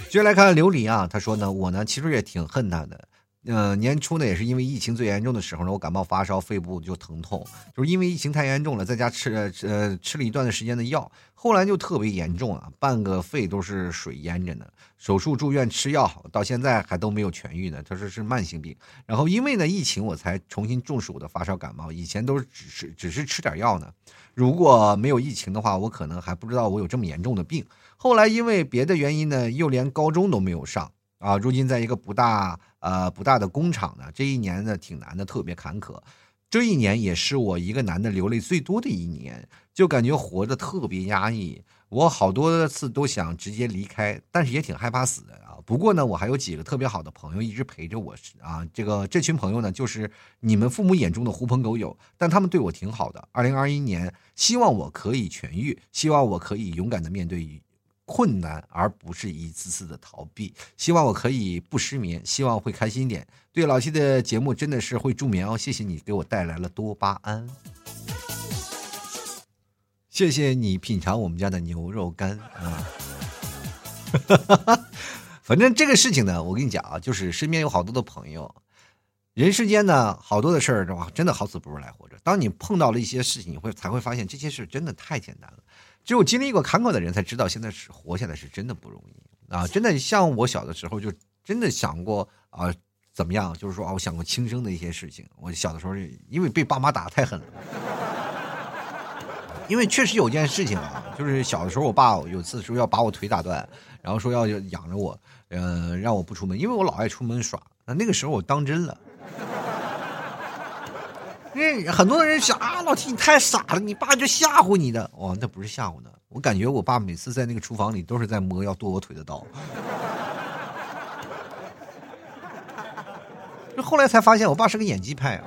接下来看琉璃啊，他说呢，我呢其实也挺恨他的。呃，年初呢也是因为疫情最严重的时候呢，我感冒发烧，肺部就疼痛，就是因为疫情太严重了，在家吃呃吃了一段的时间的药，后来就特别严重啊，半个肺都是水淹着呢。手术住院吃药，到现在还都没有痊愈呢。他说是慢性病，然后因为呢疫情，我才重新重视我的发烧感冒，以前都是只是只是吃点药呢。如果没有疫情的话，我可能还不知道我有这么严重的病。后来因为别的原因呢，又连高中都没有上。啊，如今在一个不大呃不大的工厂呢，这一年呢挺难的，特别坎坷。这一年也是我一个男的流泪最多的一年，就感觉活得特别压抑。我好多次都想直接离开，但是也挺害怕死的啊。不过呢，我还有几个特别好的朋友一直陪着我啊。这个这群朋友呢，就是你们父母眼中的狐朋狗友，但他们对我挺好的。二零二一年，希望我可以痊愈，希望我可以勇敢的面对。困难，而不是一次次的逃避。希望我可以不失眠，希望会开心一点。对老七的节目真的是会助眠哦，谢谢你给我带来了多巴胺，谢谢你品尝我们家的牛肉干啊。反正这个事情呢，我跟你讲啊，就是身边有好多的朋友，人世间呢，好多的事儿是吧？真的好死不如来活着。当你碰到了一些事情，你会才会发现这些事真的太简单了。只有经历过坎坷的人才知道，现在是活下来是真的不容易啊！真的像我小的时候，就真的想过啊，怎么样？就是说啊，我想过轻生的一些事情。我小的时候，因为被爸妈打的太狠了，因为确实有件事情啊，就是小的时候，我爸有次说要把我腿打断，然后说要养着我，嗯，让我不出门，因为我老爱出门耍。那那个时候我当真了。因为很多人想啊，老提你太傻了，你爸就吓唬你的。哦，那不是吓唬的，我感觉我爸每次在那个厨房里都是在摸要剁我腿的刀。后来才发现，我爸是个演技派啊。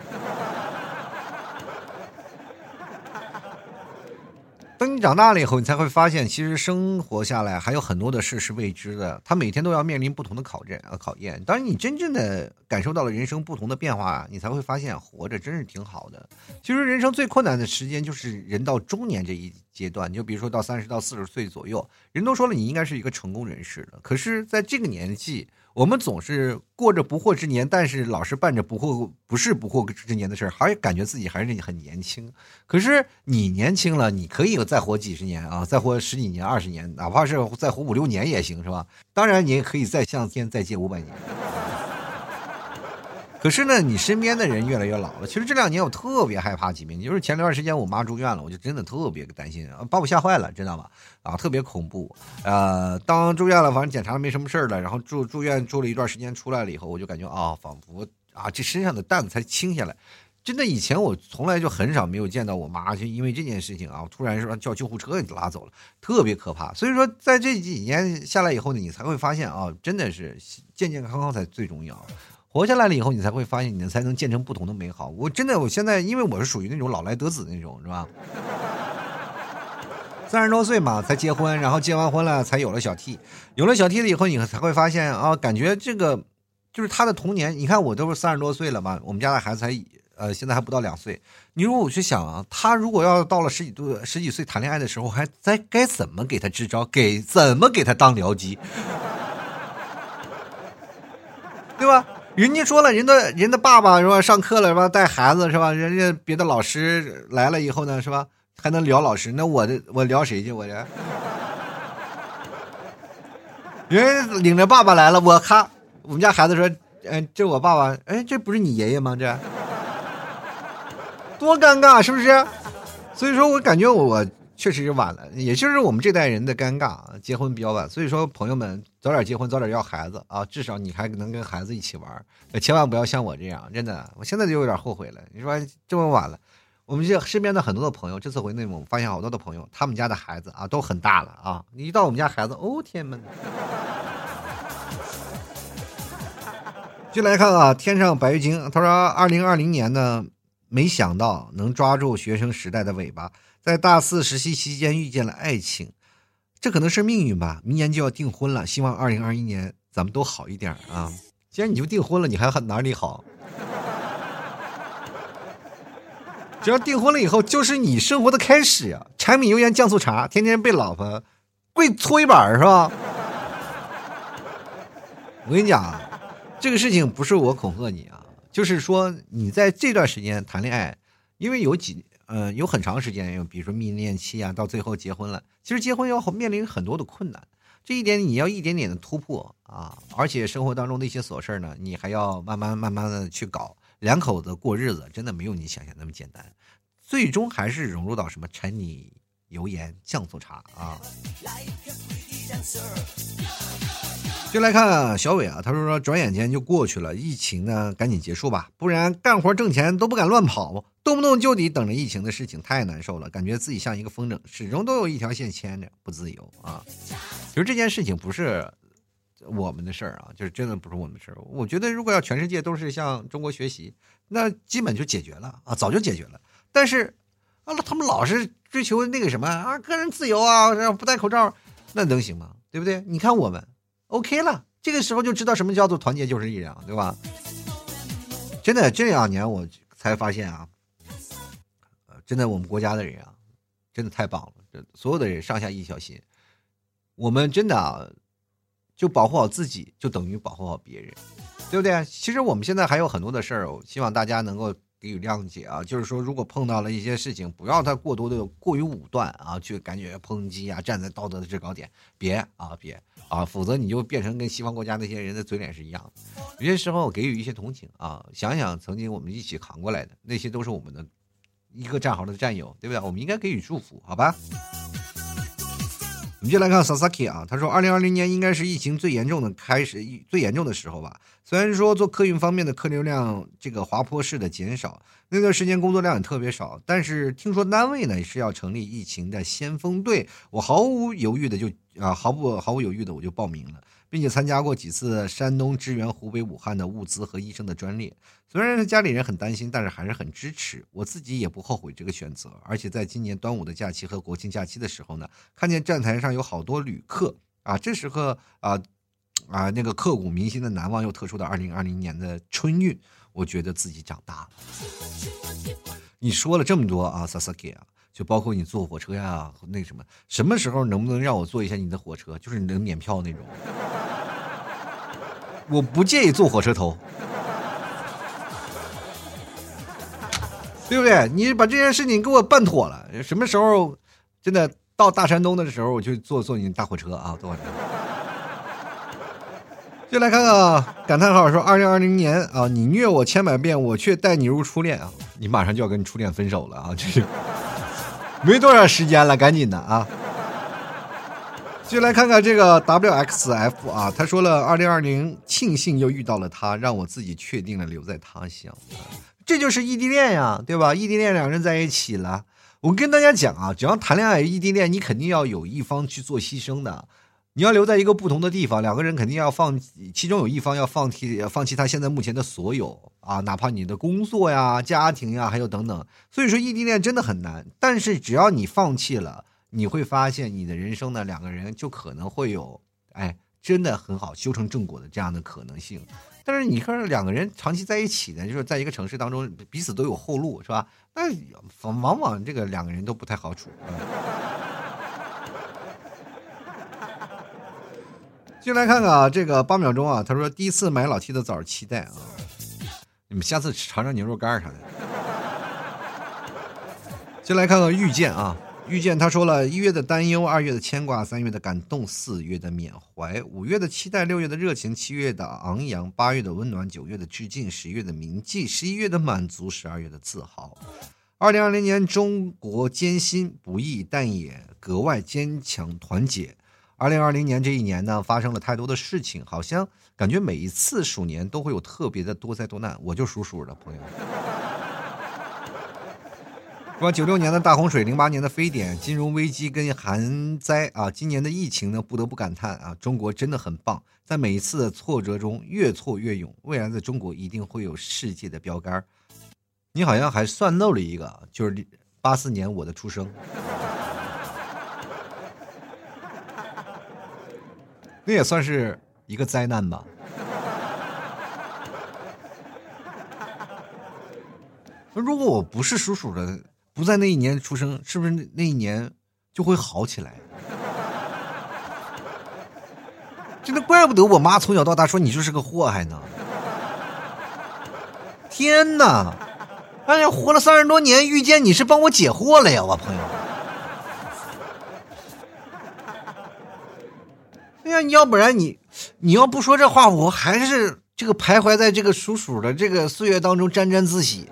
等你长大了以后，你才会发现，其实生活下来还有很多的事是未知的。他每天都要面临不同的考证啊，考验。当你真正的感受到了人生不同的变化，你才会发现活着真是挺好的。其实人生最困难的时间就是人到中年这一阶段。你就比如说到三十到四十岁左右，人都说了你应该是一个成功人士了，可是在这个年纪。我们总是过着不惑之年，但是老是办着不惑不是不惑之年的事儿，还感觉自己还是很年轻。可是你年轻了，你可以再活几十年啊，再活十几年、二十年，哪怕是再活五六年也行，是吧？当然，你也可以再向天再借五百年。可是呢，你身边的人越来越老了。其实这两年我特别害怕疾病，就是前段时间我妈住院了，我就真的特别担心，把我吓坏了，知道吗？啊，特别恐怖。呃，当住院了，反正检查没什么事儿了，然后住住院住了一段时间，出来了以后，我就感觉啊，仿佛啊，这身上的担子才轻下来。真的，以前我从来就很少没有见到我妈，就因为这件事情啊，突然说叫救护车给拉走了，特别可怕。所以说，在这几年下来以后呢，你才会发现啊，真的是健健康康才最重要。活下来了以后，你才会发现，你才能建成不同的美好。我真的，我现在因为我是属于那种老来得子那种，是吧？三十多岁嘛，才结婚，然后结完婚了才有了小 T，有了小 T 了以后，你才会发现啊，感觉这个就是他的童年。你看我都是三十多岁了嘛，我们家的孩子才呃现在还不到两岁。你如果我去想啊，他如果要到了十几度十几岁谈恋爱的时候，还在该怎么给他支招，给怎么给他当僚机，对吧？人家说了，人的人的爸爸是吧？上课了是吧？带孩子是吧？人家别的老师来了以后呢，是吧？还能聊老师？那我的我聊谁去？我这 人领着爸爸来了，我咔，我们家孩子说：“嗯，这我爸爸，哎，这不是你爷爷吗？这多尴尬，是不是？”所以说我感觉我。确实是晚了，也就是我们这代人的尴尬，结婚比较晚。所以说，朋友们早点结婚，早点要孩子啊，至少你还能跟孩子一起玩。千万不要像我这样，真的，我现在就有点后悔了。你说这么晚了，我们这身边的很多的朋友，这次回内蒙发现好多的朋友，他们家的孩子啊都很大了啊。一到我们家孩子，哦天呐！就来看啊，天上白玉京，他说二零二零年呢，没想到能抓住学生时代的尾巴。在大四实习期间遇见了爱情，这可能是命运吧。明年就要订婚了，希望二零二一年咱们都好一点啊！既然你就订婚了，你还哪里好？只要订婚了以后，就是你生活的开始呀！柴米油盐酱醋茶，天天被老婆跪搓衣板是吧？我跟你讲，这个事情不是我恐吓你啊，就是说你在这段时间谈恋爱，因为有几嗯有很长时间，有比如说蜜恋期啊，到最后结婚了，其实结婚要面临很多的困难，这一点你要一点点的突破啊，而且生活当中的一些琐事呢，你还要慢慢慢慢的去搞，两口子过日子真的没有你想象那么简单，最终还是融入到什么柴米油盐酱醋茶啊。就来看小伟啊，他说说转眼间就过去了，疫情呢赶紧结束吧，不然干活挣钱都不敢乱跑，动不动就得等着疫情的事情，太难受了，感觉自己像一个风筝，始终都有一条线牵着，不自由啊。其实这件事情不是我们的事儿啊，就是真的不是我们的事儿。我觉得如果要全世界都是向中国学习，那基本就解决了啊，早就解决了。但是啊，他们老是追求那个什么啊，个人自由啊，然后不戴口罩，那能行吗？对不对？你看我们。OK 了，这个时候就知道什么叫做团结就是力量，对吧？真的这两年我才发现啊，真的我们国家的人啊，真的太棒了，这所有的人上下一条心，我们真的啊，就保护好自己，就等于保护好别人，对不对？其实我们现在还有很多的事儿，我希望大家能够给予谅解啊。就是说，如果碰到了一些事情，不要他过多的过于武断啊，去感觉抨击啊，站在道德的制高点，别啊，别。啊，否则你就变成跟西方国家那些人的嘴脸是一样的。有些时候给予一些同情啊，想想曾经我们一起扛过来的那些，都是我们的一个战壕的战友，对不对？我们应该给予祝福，好吧？我们就来看 Sasaki 啊，他说，二零二零年应该是疫情最严重的开始，最严重的时候吧。虽然说做客运方面的客流量这个滑坡式的减少，那段时间工作量也特别少，但是听说单位呢是要成立疫情的先锋队，我毫无犹豫的就啊毫不毫无犹豫的我就报名了，并且参加过几次山东支援湖北武汉的物资和医生的专列。虽然家里人很担心，但是还是很支持，我自己也不后悔这个选择。而且在今年端午的假期和国庆假期的时候呢，看见站台上有好多旅客啊，这时候啊。啊，那个刻骨铭心的难忘又特殊的二零二零年的春运，我觉得自己长大了。你说了这么多啊，Sasaki 啊，就包括你坐火车呀，那什么，什么时候能不能让我坐一下你的火车？就是你能免票那种，我不介意坐火车头，对不对？你把这件事情给我办妥了，什么时候真的到大山东的时候，我就坐坐你大火车啊，坐火车。就来看看啊感叹号说：“二零二零年啊，你虐我千百遍，我却待你如初恋啊！你马上就要跟初恋分手了啊！这是没多少时间了，赶紧的啊！”就来看看这个 WXF 啊，他说了：“二零二零，庆幸又遇到了他，让我自己确定了留在他乡。这就是异地恋呀，对吧？异地恋两人在一起了。我跟大家讲啊，只要谈恋爱异地恋，你肯定要有一方去做牺牲的。”你要留在一个不同的地方，两个人肯定要放，其中有一方要放弃，放弃他现在目前的所有啊，哪怕你的工作呀、家庭呀，还有等等。所以说异地恋真的很难，但是只要你放弃了，你会发现你的人生呢，两个人就可能会有，哎，真的很好修成正果的这样的可能性。但是你看两个人长期在一起呢，就是在一个城市当中，彼此都有后路，是吧？那往往这个两个人都不太好处。进来看看啊，这个八秒钟啊，他说第一次买老 T 的枣，期待啊！你们下次尝尝牛肉干啥的。先来看看遇见啊，遇见他说了一月的担忧，二月的牵挂，三月的感动，四月的缅怀，五月的期待，六月的热情，七月的昂扬，八月的温暖，九月的致敬，十月的铭记，十一月的满足，十二月的自豪。二零二零年，中国艰辛不易，但也格外坚强团结。二零二零年这一年呢，发生了太多的事情，好像感觉每一次鼠年都会有特别的多灾多难。我就属鼠的朋友，说九六年的大洪水，零八年的非典，金融危机跟寒灾啊，今年的疫情呢，不得不感叹啊，中国真的很棒，在每一次的挫折中越挫越勇，未来的中国一定会有世界的标杆。你好像还算漏了一个，就是八四年我的出生。那也算是一个灾难吧。如果我不是属鼠的，不在那一年出生，是不是那一年就会好起来？真的怪不得我妈从小到大说你就是个祸害呢。天哪！哎呀，活了三十多年，遇见你是帮我解惑了呀，我朋友。哎呀，要不然你，你要不说这话，我还是这个徘徊在这个属鼠的这个岁月当中沾沾自喜。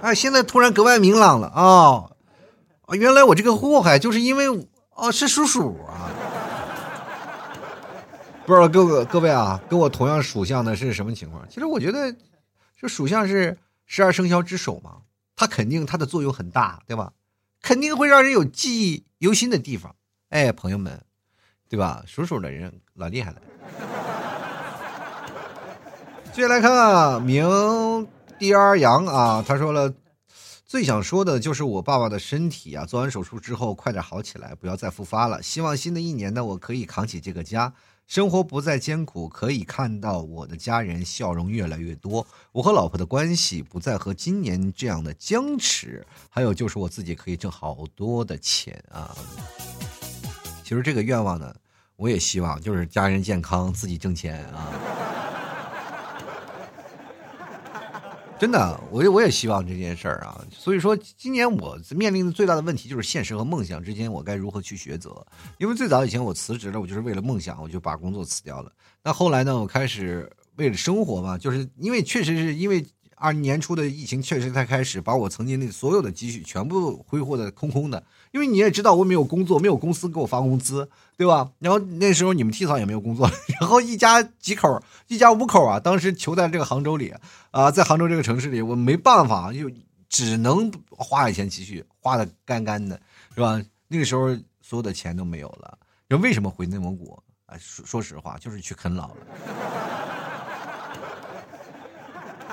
哎，现在突然格外明朗了啊！啊，原来我这个祸害就是因为哦是属鼠啊。不知道各个各位啊，跟我同样属相的是什么情况？其实我觉得，这属相是十二生肖之首嘛，它肯定它的作用很大，对吧？肯定会让人有记忆犹新的地方。哎，朋友们，对吧？属鼠的人老厉害了。接下来看明第二阳啊，他说了，最想说的就是我爸爸的身体啊，做完手术之后快点好起来，不要再复发了。希望新的一年呢，我可以扛起这个家。生活不再艰苦，可以看到我的家人笑容越来越多。我和老婆的关系不再和今年这样的僵持。还有就是我自己可以挣好多的钱啊！其实这个愿望呢，我也希望就是家人健康，自己挣钱啊。真的，我我也希望这件事儿啊。所以说，今年我面临的最大的问题就是现实和梦想之间，我该如何去抉择？因为最早以前我辞职了，我就是为了梦想，我就把工作辞掉了。那后来呢，我开始为了生活嘛，就是因为确实是因为。二年初的疫情确实才开始，把我曾经的所有的积蓄全部挥霍的空空的。因为你也知道，我没有工作，没有公司给我发工资，对吧？然后那时候你们 T 嫂也没有工作，然后一家几口，一家五口啊，当时求在这个杭州里啊，在杭州这个城市里，我没办法，就只能花以前积蓄，花的干干的，是吧？那个时候所有的钱都没有了。人为什么回内蒙古？啊，说说实话，就是去啃老了。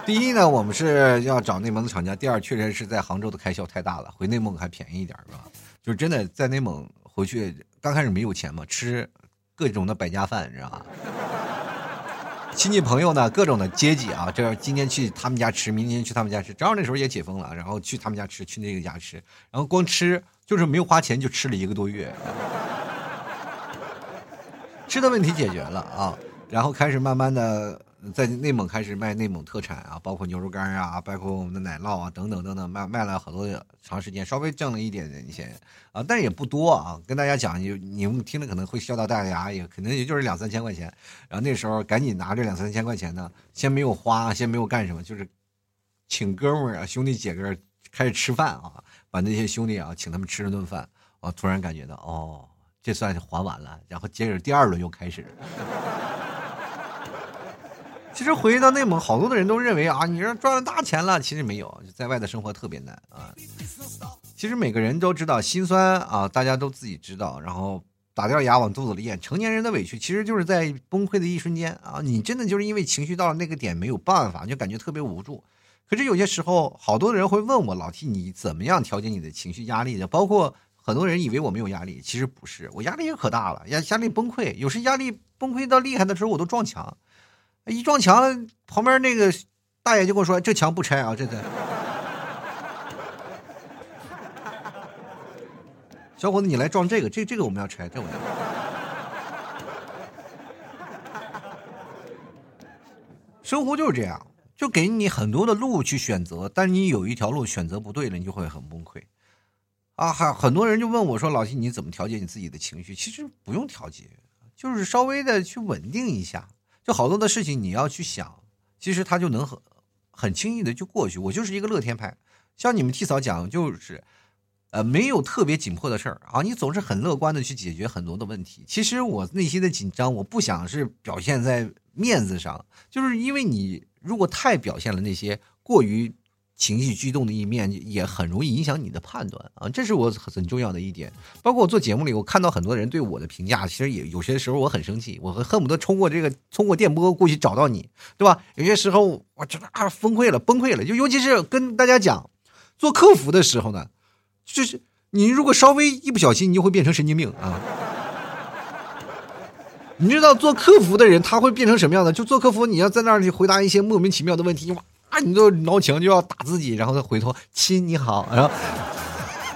第一呢，我们是要找内蒙的厂家；第二，确实是在杭州的开销太大了，回内蒙还便宜一点，是吧？就是真的在内蒙回去，刚开始没有钱嘛，吃各种的百家饭，你知道吧？亲戚朋友呢，各种的接济啊，这今天去他们家吃，明天去他们家吃，正好那时候也解封了，然后去他们家吃，去那个家吃，然后光吃就是没有花钱就吃了一个多月，吃的问题解决了啊，然后开始慢慢的。在内蒙开始卖内蒙特产啊，包括牛肉干啊，包括我们的奶酪啊，等等等等，卖卖了好多长时间，稍微挣了一点点钱啊，但也不多啊。跟大家讲，就你们听了可能会笑到大牙，也可能也就是两三千块钱。然后那时候赶紧拿这两三千块钱呢，先没有花，先没有干什么，就是请哥们儿啊、兄弟姐哥开始吃饭啊，把那些兄弟啊请他们吃了顿饭，我突然感觉到哦，这算是还完了，然后接着第二轮又开始。其实回到内蒙，好多的人都认为啊，你这赚了大钱了。其实没有，在外的生活特别难啊。其实每个人都知道心酸啊，大家都自己知道。然后打掉牙往肚子里咽，成年人的委屈其实就是在崩溃的一瞬间啊。你真的就是因为情绪到了那个点没有办法，就感觉特别无助。可是有些时候，好多的人会问我老 T，你怎么样调节你的情绪压力的？包括很多人以为我没有压力，其实不是，我压力也可大了，压压力崩溃，有时压力崩溃到厉害的时候，我都撞墙。一撞墙，旁边那个大爷就跟我说：“这墙不拆啊，这个。”小伙子，你来撞这个，这这个我们要拆，这我要。生活就是这样，就给你很多的路去选择，但你有一条路选择不对了，你就会很崩溃。啊，还很多人就问我说：“老七，你怎么调节你自己的情绪？”其实不用调节，就是稍微的去稳定一下。就好多的事情你要去想，其实他就能很很轻易的就过去。我就是一个乐天派，像你们替嫂讲，就是，呃，没有特别紧迫的事儿啊，你总是很乐观的去解决很多的问题。其实我内心的紧张，我不想是表现在面子上，就是因为你如果太表现了那些过于。情绪激动的一面也很容易影响你的判断啊，这是我很重要的一点。包括我做节目里，我看到很多人对我的评价，其实也有些时候我很生气，我恨不得冲过这个通过电波过去找到你，对吧？有些时候我真的啊崩溃了，崩溃了。就尤其是跟大家讲做客服的时候呢，就是你如果稍微一不小心，你就会变成神经病啊。你知道做客服的人他会变成什么样的？就做客服，你要在那里回答一些莫名其妙的问题，哇！啊！你都挠墙就要打自己，然后再回头亲你好，然后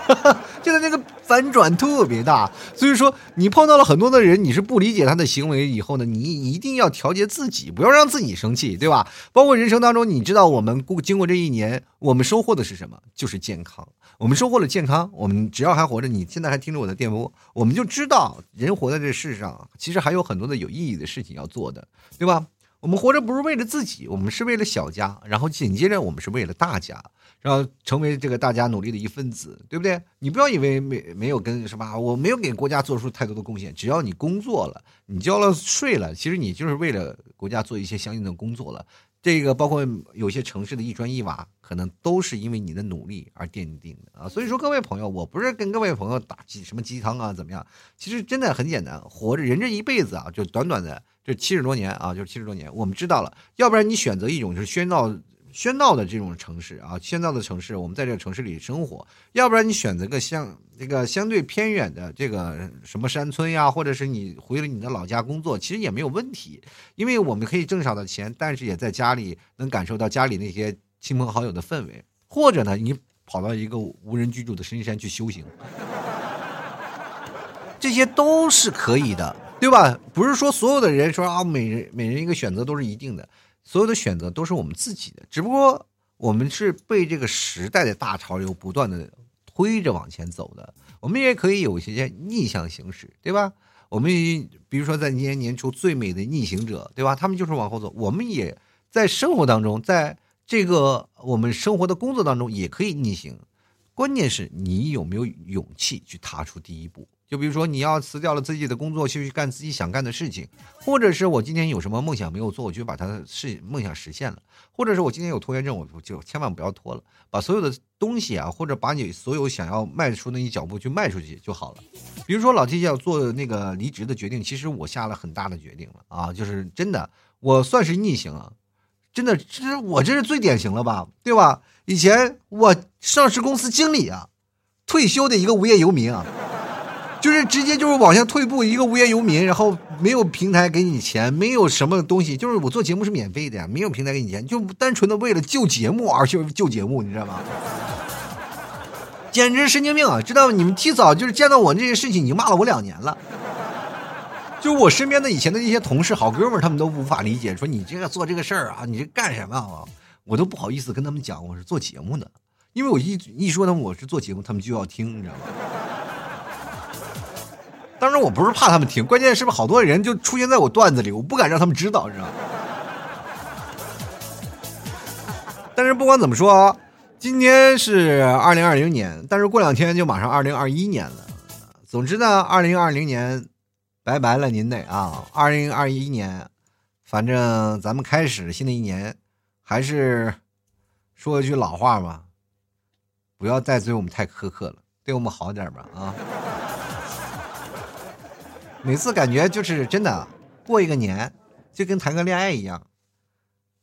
现在这个反转特别大，所以说你碰到了很多的人，你是不理解他的行为以后呢，你一定要调节自己，不要让自己生气，对吧？包括人生当中，你知道我们过经过这一年，我们收获的是什么？就是健康。我们收获了健康，我们只要还活着，你现在还听着我的电波，我们就知道人活在这世上，其实还有很多的有意义的事情要做的，对吧？我们活着不是为了自己，我们是为了小家，然后紧接着我们是为了大家，然后成为这个大家努力的一份子，对不对？你不要以为没没有跟什么，我没有给国家做出太多的贡献，只要你工作了，你交了税了，其实你就是为了国家做一些相应的工作了。这个包括有些城市的一砖一瓦，可能都是因为你的努力而奠定的啊。所以说，各位朋友，我不是跟各位朋友打鸡什么鸡汤啊，怎么样？其实真的很简单，活着人这一辈子啊，就短短的这七十多年啊，就是七十多年。我们知道了，要不然你选择一种就是喧闹喧闹的这种城市啊，喧闹的城市，我们在这个城市里生活；要不然你选择个相这个相对偏远的这个什么山村呀，或者是你回了你的老家工作，其实也没有问题，因为我们可以挣少的钱，但是也在家里能感受到家里那些亲朋好友的氛围。或者呢，你跑到一个无人居住的深山去修行，这些都是可以的，对吧？不是说所有的人说啊，每人每人一个选择都是一定的。所有的选择都是我们自己的，只不过我们是被这个时代的大潮流不断的推着往前走的。我们也可以有一些逆向行驶，对吧？我们比如说在今年年初最美的逆行者，对吧？他们就是往后走。我们也在生活当中，在这个我们生活的工作当中也可以逆行，关键是你有没有勇气去踏出第一步。就比如说，你要辞掉了自己的工作，去干自己想干的事情，或者是我今天有什么梦想没有做，我就把它是梦想实现了，或者是我今天有拖延症，我就千万不要拖了，把所有的东西啊，或者把你所有想要迈出那一脚步去迈出去就好了。比如说老 T 要做那个离职的决定，其实我下了很大的决定了啊，就是真的，我算是逆行啊，真的，这我这是最典型了吧，对吧？以前我上市公司经理啊，退休的一个无业游民啊。就是直接就是往下退步，一个无业游民，然后没有平台给你钱，没有什么东西，就是我做节目是免费的呀，没有平台给你钱，就单纯的为了救节目而去救节目，你知道吗？简直神经病啊！知道你们提早就是见到我这些事情，已经骂了我两年了。就我身边的以前的那些同事、好哥们他们都无法理解，说你这个做这个事儿啊，你这干什么啊？我都不好意思跟他们讲我是做节目的，因为我一一说他们我是做节目，他们就要听，你知道吗？当然我不是怕他们听，关键是不是好多人就出现在我段子里，我不敢让他们知道，知道吗？但是不管怎么说，今天是二零二零年，但是过两天就马上二零二一年了。总之呢，二零二零年拜拜了您得啊，二零二一年，反正咱们开始新的一年，还是说一句老话吧，不要再对我们太苛刻了，对我们好点吧啊。每次感觉就是真的，过一个年就跟谈个恋爱一样，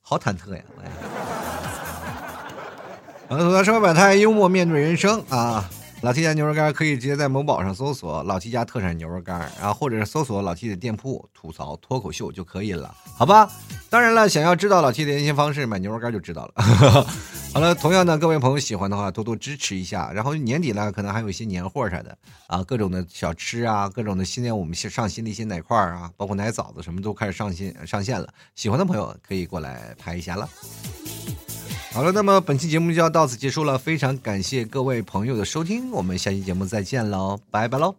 好忐忑呀！我，吐槽生活百态，幽默面对人生啊。老 T 家牛肉干可以直接在某宝上搜索“老 T 家特产牛肉干”，然后或者是搜索老 T 的店铺“吐槽脱口秀”就可以了，好吧？当然了，想要知道老 T 的联系方式，买牛肉干就知道了。好了，同样的，各位朋友喜欢的话，多多支持一下。然后年底了，可能还有一些年货啥的啊，各种的小吃啊，各种的新年我们上新的一些奶块啊，包括奶枣子什么都开始上新上线了。喜欢的朋友可以过来拍一下了。好了，那么本期节目就要到此结束了，非常感谢各位朋友的收听，我们下期节目再见喽，拜拜喽！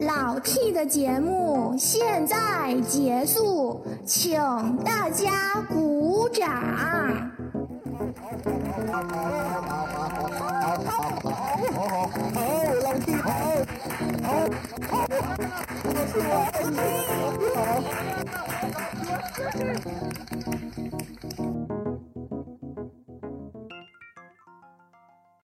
老 T 的节目现在结束，请大家鼓掌。